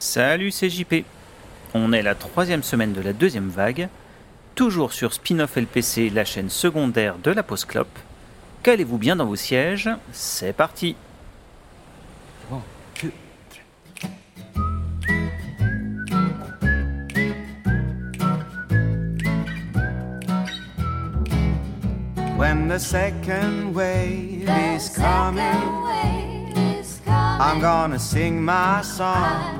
Salut, c'est JP. On est la troisième semaine de la deuxième vague, toujours sur Spin-off LPC, la chaîne secondaire de la Pause Clope. Calez-vous bien dans vos sièges, c'est parti. When the second wave is coming, I'm gonna sing my song. I'm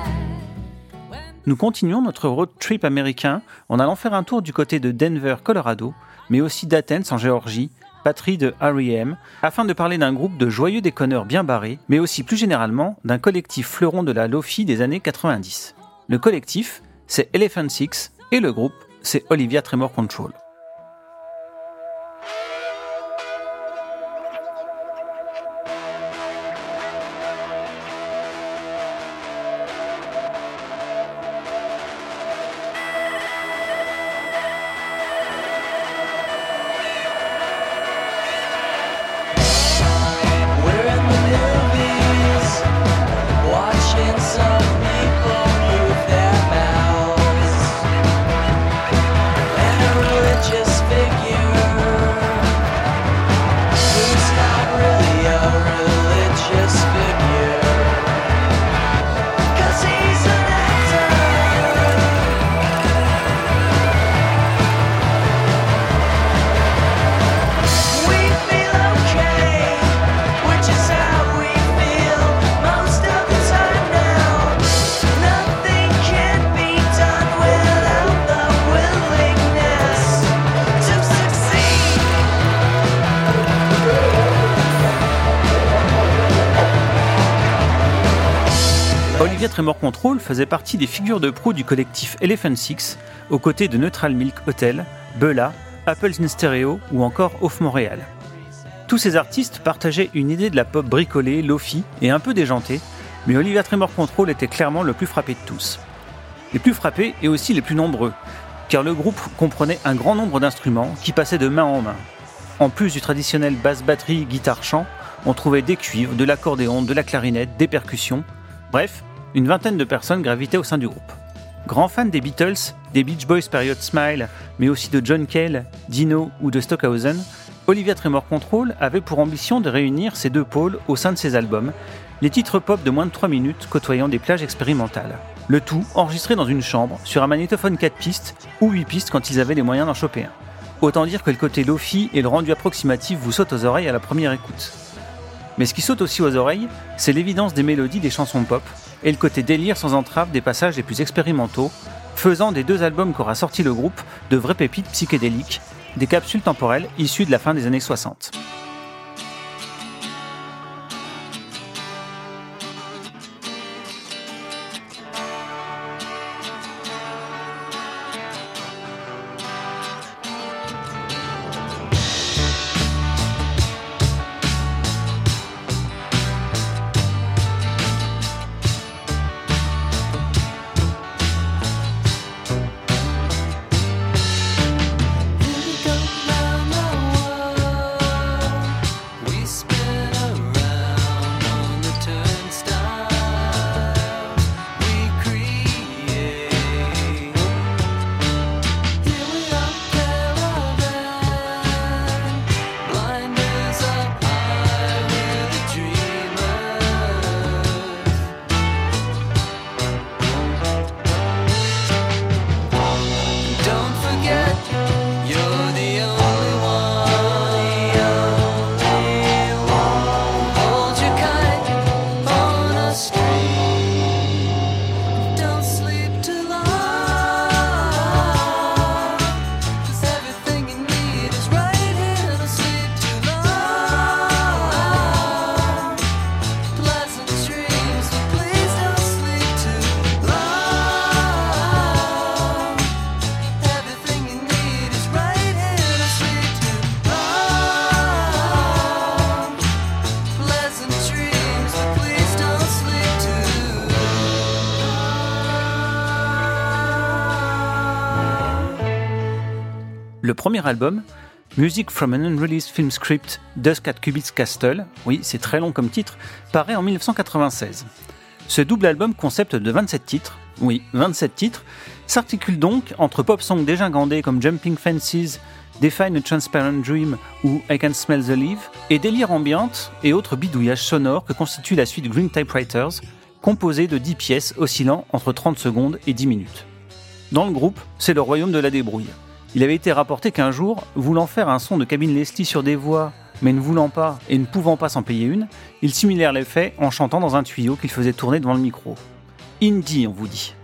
Nous continuons notre road trip américain en allant faire un tour du côté de Denver, Colorado, mais aussi d'Athens en Géorgie, patrie de R.E.M., afin de parler d'un groupe de joyeux déconneurs bien barrés, mais aussi plus généralement d'un collectif fleuron de la Lofi des années 90. Le collectif, c'est Elephant Six, et le groupe, c'est Olivia Tremor Control. Tremor Control faisait partie des figures de proue du collectif Elephant Six, aux côtés de Neutral Milk Hotel, Bella, Apples in Stereo ou encore Off Montréal. Tous ces artistes partageaient une idée de la pop bricolée, lofi et un peu déjantée, mais Olivia Tremor Control était clairement le plus frappé de tous. Les plus frappés et aussi les plus nombreux, car le groupe comprenait un grand nombre d'instruments qui passaient de main en main. En plus du traditionnel basse-batterie, guitare-chant, on trouvait des cuivres, de l'accordéon, de la clarinette, des percussions. Bref, une vingtaine de personnes gravitaient au sein du groupe. Grand fan des Beatles, des Beach Boys Period Smile, mais aussi de John Cale, Dino ou de Stockhausen, Olivia Tremor Control avait pour ambition de réunir ces deux pôles au sein de ses albums, les titres pop de moins de 3 minutes côtoyant des plages expérimentales. Le tout enregistré dans une chambre, sur un magnétophone 4 pistes ou 8 pistes quand ils avaient les moyens d'en choper un. Autant dire que le côté lofi et le rendu approximatif vous sautent aux oreilles à la première écoute. Mais ce qui saute aussi aux oreilles, c'est l'évidence des mélodies des chansons pop et le côté délire sans entrave des passages les plus expérimentaux, faisant des deux albums qu'aura sorti le groupe de vraies pépites psychédéliques, des capsules temporelles issues de la fin des années 60. Le premier album, Music from an Unreleased Film Script, Dusk at Cubit's Castle, oui, c'est très long comme titre, paraît en 1996. Ce double album concept de 27 titres, oui, 27 titres, s'articule donc entre pop songs dégingandés comme Jumping Fences, Define a Transparent Dream ou I Can Smell the Leaf, et délire ambiante et autres bidouillages sonores que constitue la suite Green Typewriters, composée de 10 pièces oscillant entre 30 secondes et 10 minutes. Dans le groupe, c'est le royaume de la débrouille. Il avait été rapporté qu'un jour, voulant faire un son de cabine Leslie sur des voix, mais ne voulant pas et ne pouvant pas s'en payer une, ils simulèrent l'effet en chantant dans un tuyau qu'ils faisaient tourner devant le micro. Indie, on vous dit.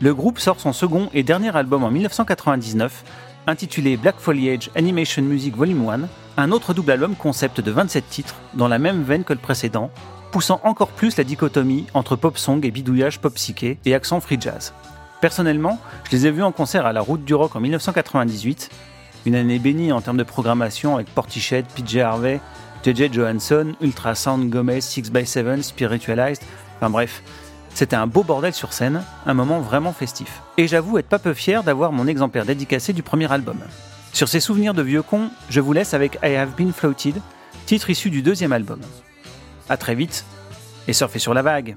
Le groupe sort son second et dernier album en 1999, intitulé Black Foliage Animation Music Volume 1, un autre double album concept de 27 titres, dans la même veine que le précédent, poussant encore plus la dichotomie entre pop song et bidouillage pop psyché et accent free jazz. Personnellement, je les ai vus en concert à la Route du Rock en 1998, une année bénie en termes de programmation avec Portichet, PJ Harvey, JJ Johansson, Ultrasound Gomez, 6x7, Spiritualized, enfin bref, c'était un beau bordel sur scène, un moment vraiment festif. Et j'avoue être pas peu fier d'avoir mon exemplaire dédicacé du premier album. Sur ces souvenirs de vieux cons, je vous laisse avec I Have Been Floated, titre issu du deuxième album. A très vite, et surfez sur la vague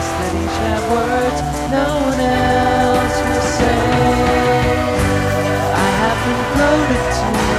express that each have words no one else will say. I have been floated to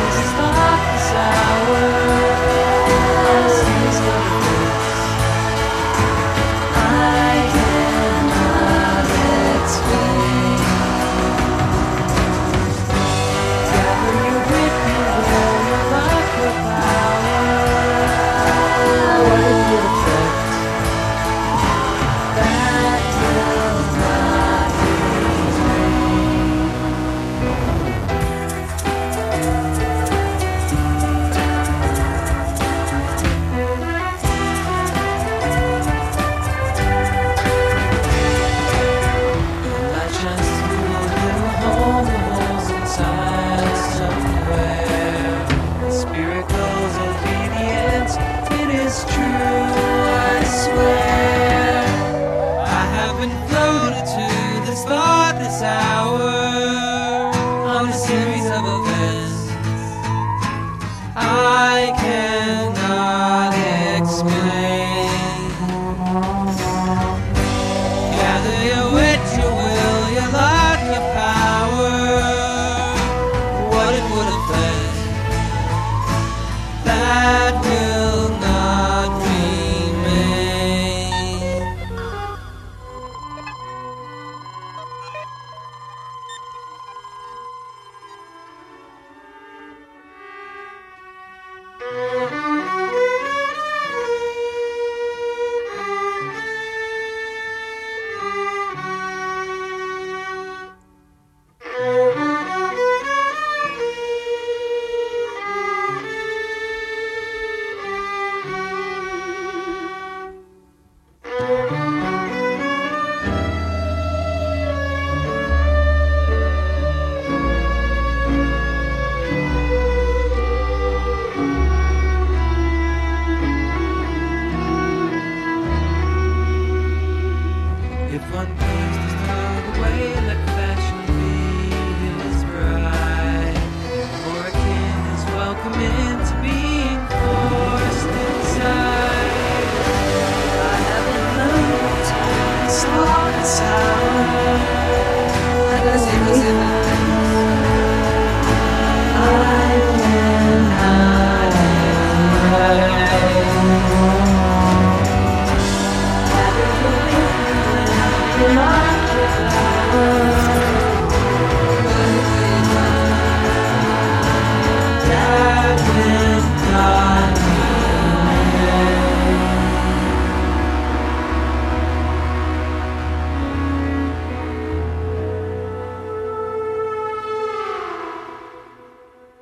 If one thinks to let fashion be his bride. For a is welcome into being forced inside. I have.